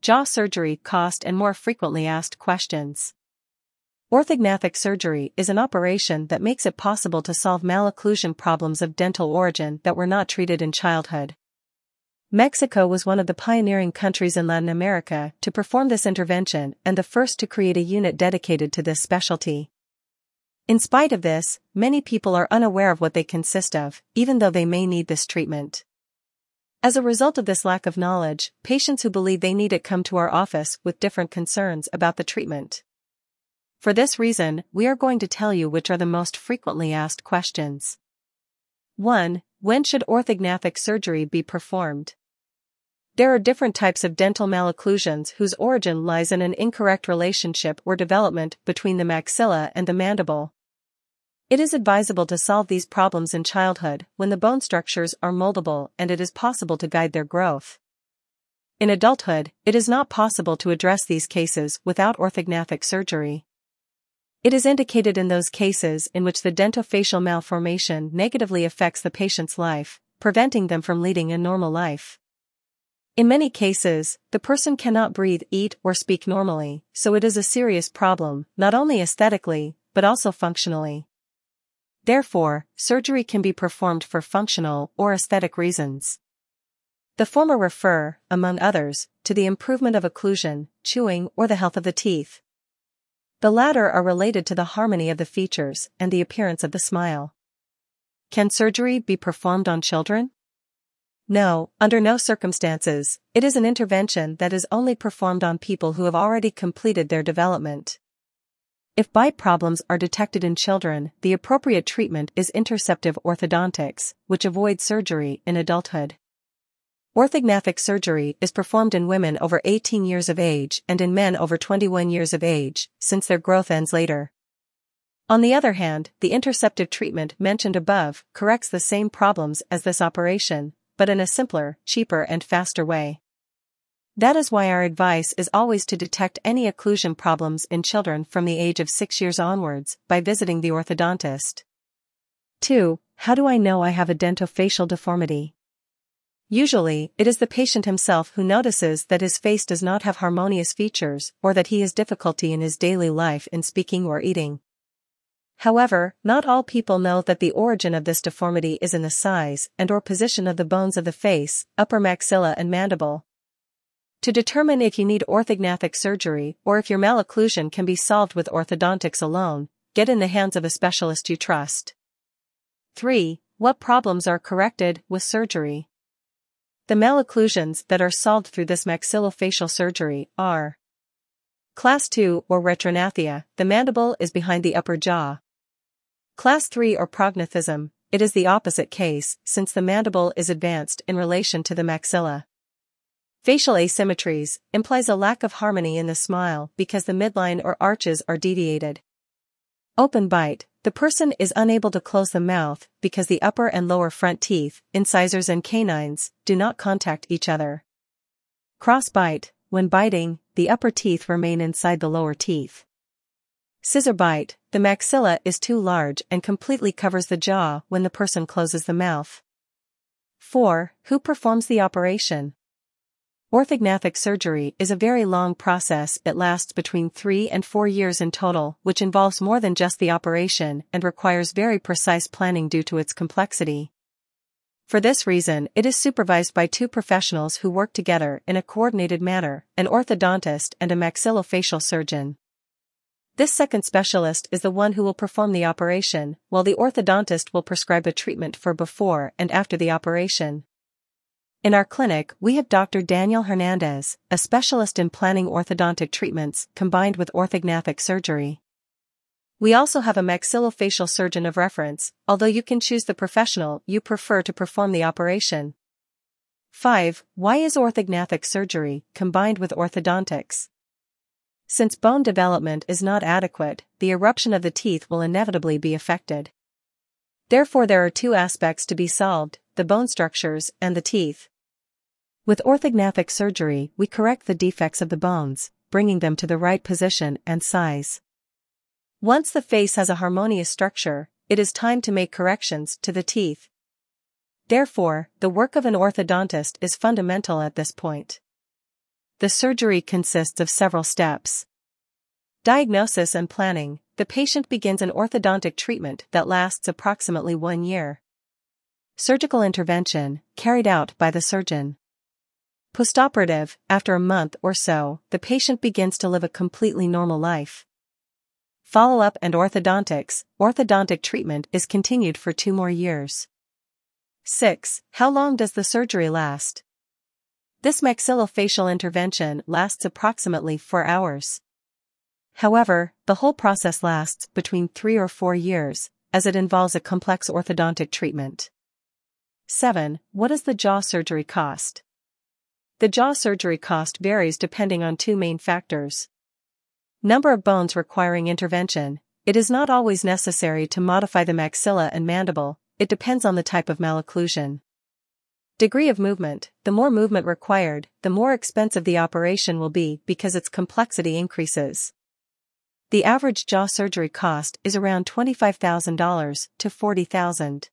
jaw surgery cost and more frequently asked questions. Orthognathic surgery is an operation that makes it possible to solve malocclusion problems of dental origin that were not treated in childhood. Mexico was one of the pioneering countries in Latin America to perform this intervention and the first to create a unit dedicated to this specialty. In spite of this, many people are unaware of what they consist of, even though they may need this treatment. As a result of this lack of knowledge, patients who believe they need it come to our office with different concerns about the treatment. For this reason, we are going to tell you which are the most frequently asked questions. 1. When should orthognathic surgery be performed? There are different types of dental malocclusions whose origin lies in an incorrect relationship or development between the maxilla and the mandible. It is advisable to solve these problems in childhood when the bone structures are moldable and it is possible to guide their growth. In adulthood, it is not possible to address these cases without orthognathic surgery. It is indicated in those cases in which the dentofacial malformation negatively affects the patient's life, preventing them from leading a normal life. In many cases, the person cannot breathe, eat, or speak normally, so it is a serious problem, not only aesthetically, but also functionally. Therefore, surgery can be performed for functional or aesthetic reasons. The former refer, among others, to the improvement of occlusion, chewing, or the health of the teeth. The latter are related to the harmony of the features and the appearance of the smile. Can surgery be performed on children? No, under no circumstances, it is an intervention that is only performed on people who have already completed their development. If bite problems are detected in children, the appropriate treatment is interceptive orthodontics, which avoids surgery in adulthood. Orthognathic surgery is performed in women over 18 years of age and in men over 21 years of age, since their growth ends later. On the other hand, the interceptive treatment mentioned above corrects the same problems as this operation, but in a simpler, cheaper and faster way. That is why our advice is always to detect any occlusion problems in children from the age of 6 years onwards by visiting the orthodontist. 2. How do I know I have a dentofacial deformity? Usually, it is the patient himself who notices that his face does not have harmonious features or that he has difficulty in his daily life in speaking or eating. However, not all people know that the origin of this deformity is in the size and or position of the bones of the face, upper maxilla and mandible. To determine if you need orthognathic surgery or if your malocclusion can be solved with orthodontics alone, get in the hands of a specialist you trust. 3. What problems are corrected with surgery? The malocclusions that are solved through this maxillofacial surgery are Class 2 or retrognathia, the mandible is behind the upper jaw. Class 3 or prognathism, it is the opposite case since the mandible is advanced in relation to the maxilla. Facial asymmetries implies a lack of harmony in the smile because the midline or arches are deviated. Open bite, the person is unable to close the mouth because the upper and lower front teeth, incisors and canines, do not contact each other. Cross bite, when biting, the upper teeth remain inside the lower teeth. Scissor bite, the maxilla is too large and completely covers the jaw when the person closes the mouth. 4. Who performs the operation? Orthognathic surgery is a very long process it lasts between 3 and 4 years in total which involves more than just the operation and requires very precise planning due to its complexity. For this reason it is supervised by two professionals who work together in a coordinated manner, an orthodontist and a maxillofacial surgeon. This second specialist is the one who will perform the operation, while the orthodontist will prescribe a treatment for before and after the operation. In our clinic, we have Dr. Daniel Hernandez, a specialist in planning orthodontic treatments combined with orthognathic surgery. We also have a maxillofacial surgeon of reference, although you can choose the professional you prefer to perform the operation. 5. Why is orthognathic surgery combined with orthodontics? Since bone development is not adequate, the eruption of the teeth will inevitably be affected. Therefore there are two aspects to be solved, the bone structures and the teeth. With orthognathic surgery, we correct the defects of the bones, bringing them to the right position and size. Once the face has a harmonious structure, it is time to make corrections to the teeth. Therefore, the work of an orthodontist is fundamental at this point. the surgery consists of several steps. Diagnosis and planning the patient begins an orthodontic treatment that lasts approximately one year. Surgical intervention, carried out by the surgeon. Postoperative, after a month or so, the patient begins to live a completely normal life. Follow-up and orthodontics, orthodontic treatment is continued for two more years. 6. How long does the surgery last? This maxillofacial intervention lasts approximately 4 hours. However, the whole process lasts between 3 or 4 years, as it involves a complex orthodontic treatment. 7. What does the jaw surgery cost? The jaw surgery cost varies depending on two main factors. Number of bones requiring intervention. It is not always necessary to modify the maxilla and mandible, it depends on the type of malocclusion. Degree of movement The more movement required, the more expensive the operation will be because its complexity increases. The average jaw surgery cost is around $25,000 to $40,000.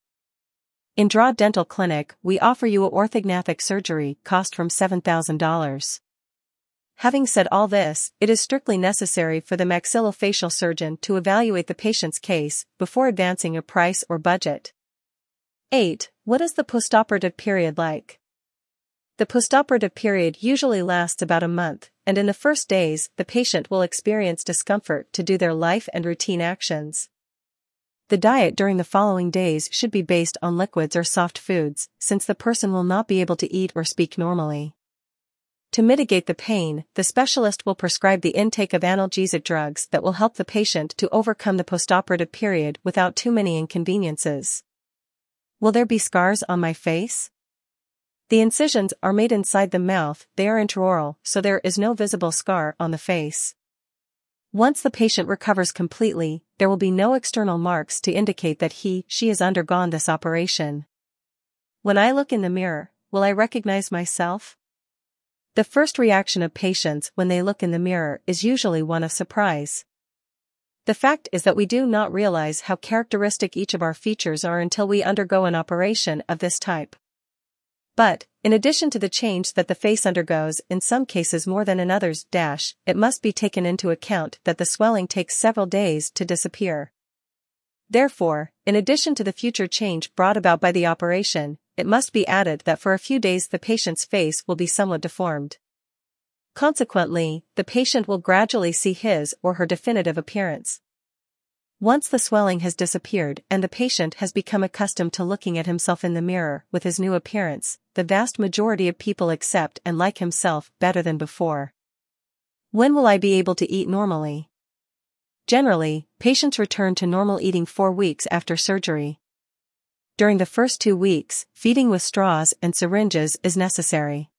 In Draw Dental Clinic, we offer you a orthognathic surgery cost from $7,000. Having said all this, it is strictly necessary for the maxillofacial surgeon to evaluate the patient's case before advancing a price or budget. 8. What is the postoperative period like? The postoperative period usually lasts about a month, and in the first days, the patient will experience discomfort to do their life and routine actions. The diet during the following days should be based on liquids or soft foods, since the person will not be able to eat or speak normally. To mitigate the pain, the specialist will prescribe the intake of analgesic drugs that will help the patient to overcome the postoperative period without too many inconveniences. Will there be scars on my face? The incisions are made inside the mouth, they are intraoral, so there is no visible scar on the face. Once the patient recovers completely, there will be no external marks to indicate that he, she has undergone this operation. When I look in the mirror, will I recognize myself? The first reaction of patients when they look in the mirror is usually one of surprise. The fact is that we do not realize how characteristic each of our features are until we undergo an operation of this type. But, in addition to the change that the face undergoes in some cases more than in others, dash, it must be taken into account that the swelling takes several days to disappear. Therefore, in addition to the future change brought about by the operation, it must be added that for a few days the patient's face will be somewhat deformed. Consequently, the patient will gradually see his or her definitive appearance. Once the swelling has disappeared and the patient has become accustomed to looking at himself in the mirror with his new appearance, the vast majority of people accept and like himself better than before. When will I be able to eat normally? Generally, patients return to normal eating four weeks after surgery. During the first two weeks, feeding with straws and syringes is necessary.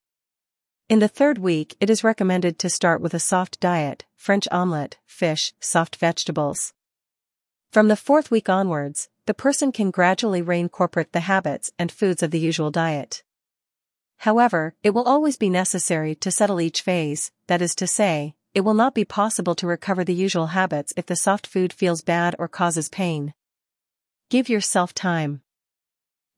In the third week, it is recommended to start with a soft diet, French omelette, fish, soft vegetables. From the fourth week onwards, the person can gradually reincorporate the habits and foods of the usual diet. However, it will always be necessary to settle each phase, that is to say, it will not be possible to recover the usual habits if the soft food feels bad or causes pain. Give yourself time.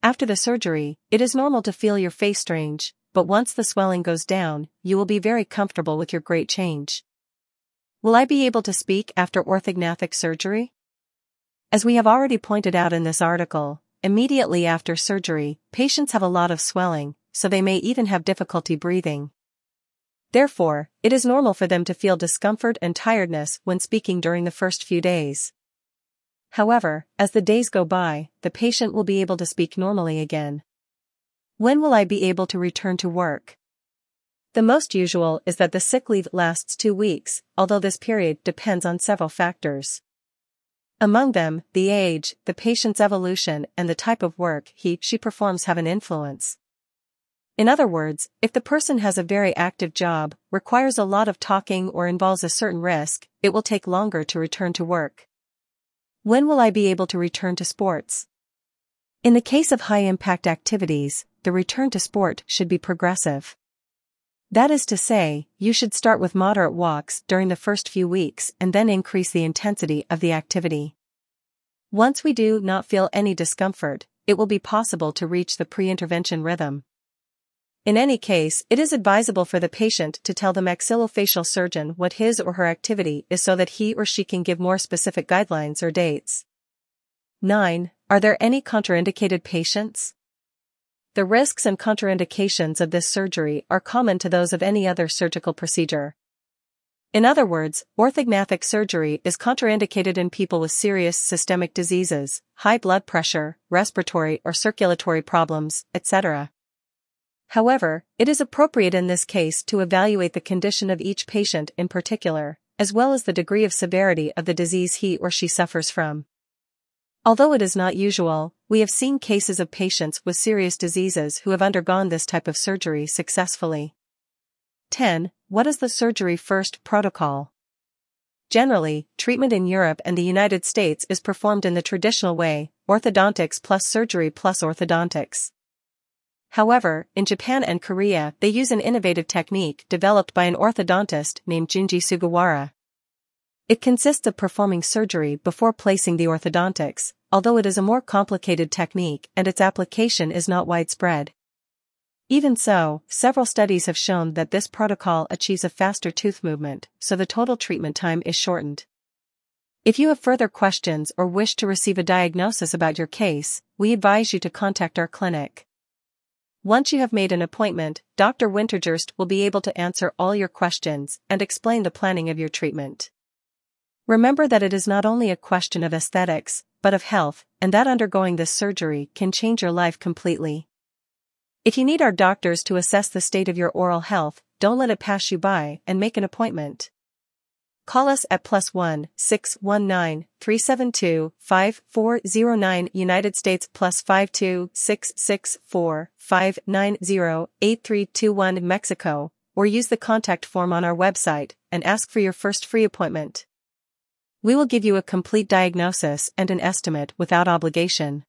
After the surgery, it is normal to feel your face strange, but once the swelling goes down, you will be very comfortable with your great change. Will I be able to speak after orthognathic surgery? As we have already pointed out in this article, immediately after surgery, patients have a lot of swelling, so they may even have difficulty breathing. Therefore, it is normal for them to feel discomfort and tiredness when speaking during the first few days. However, as the days go by, the patient will be able to speak normally again. When will I be able to return to work? The most usual is that the sick leave lasts two weeks, although this period depends on several factors. Among them, the age, the patient's evolution, and the type of work he, she performs have an influence. In other words, if the person has a very active job, requires a lot of talking or involves a certain risk, it will take longer to return to work. When will I be able to return to sports? In the case of high impact activities, the return to sport should be progressive. That is to say, you should start with moderate walks during the first few weeks and then increase the intensity of the activity. Once we do not feel any discomfort, it will be possible to reach the pre-intervention rhythm. In any case, it is advisable for the patient to tell the maxillofacial surgeon what his or her activity is so that he or she can give more specific guidelines or dates. 9. Are there any contraindicated patients? The risks and contraindications of this surgery are common to those of any other surgical procedure. In other words, orthognathic surgery is contraindicated in people with serious systemic diseases, high blood pressure, respiratory or circulatory problems, etc. However, it is appropriate in this case to evaluate the condition of each patient in particular, as well as the degree of severity of the disease he or she suffers from. Although it is not usual, we have seen cases of patients with serious diseases who have undergone this type of surgery successfully. 10. What is the surgery first protocol? Generally, treatment in Europe and the United States is performed in the traditional way, orthodontics plus surgery plus orthodontics. However, in Japan and Korea, they use an innovative technique developed by an orthodontist named Junji Sugawara. It consists of performing surgery before placing the orthodontics, although it is a more complicated technique and its application is not widespread. Even so, several studies have shown that this protocol achieves a faster tooth movement, so the total treatment time is shortened. If you have further questions or wish to receive a diagnosis about your case, we advise you to contact our clinic. Once you have made an appointment, Dr. Wintergerst will be able to answer all your questions and explain the planning of your treatment. Remember that it is not only a question of aesthetics, but of health, and that undergoing this surgery can change your life completely. If you need our doctors to assess the state of your oral health, don't let it pass you by and make an appointment. Call us at plus 1 619 372 5409 United States plus 52 664 590 8321 Mexico, or use the contact form on our website and ask for your first free appointment. We will give you a complete diagnosis and an estimate without obligation.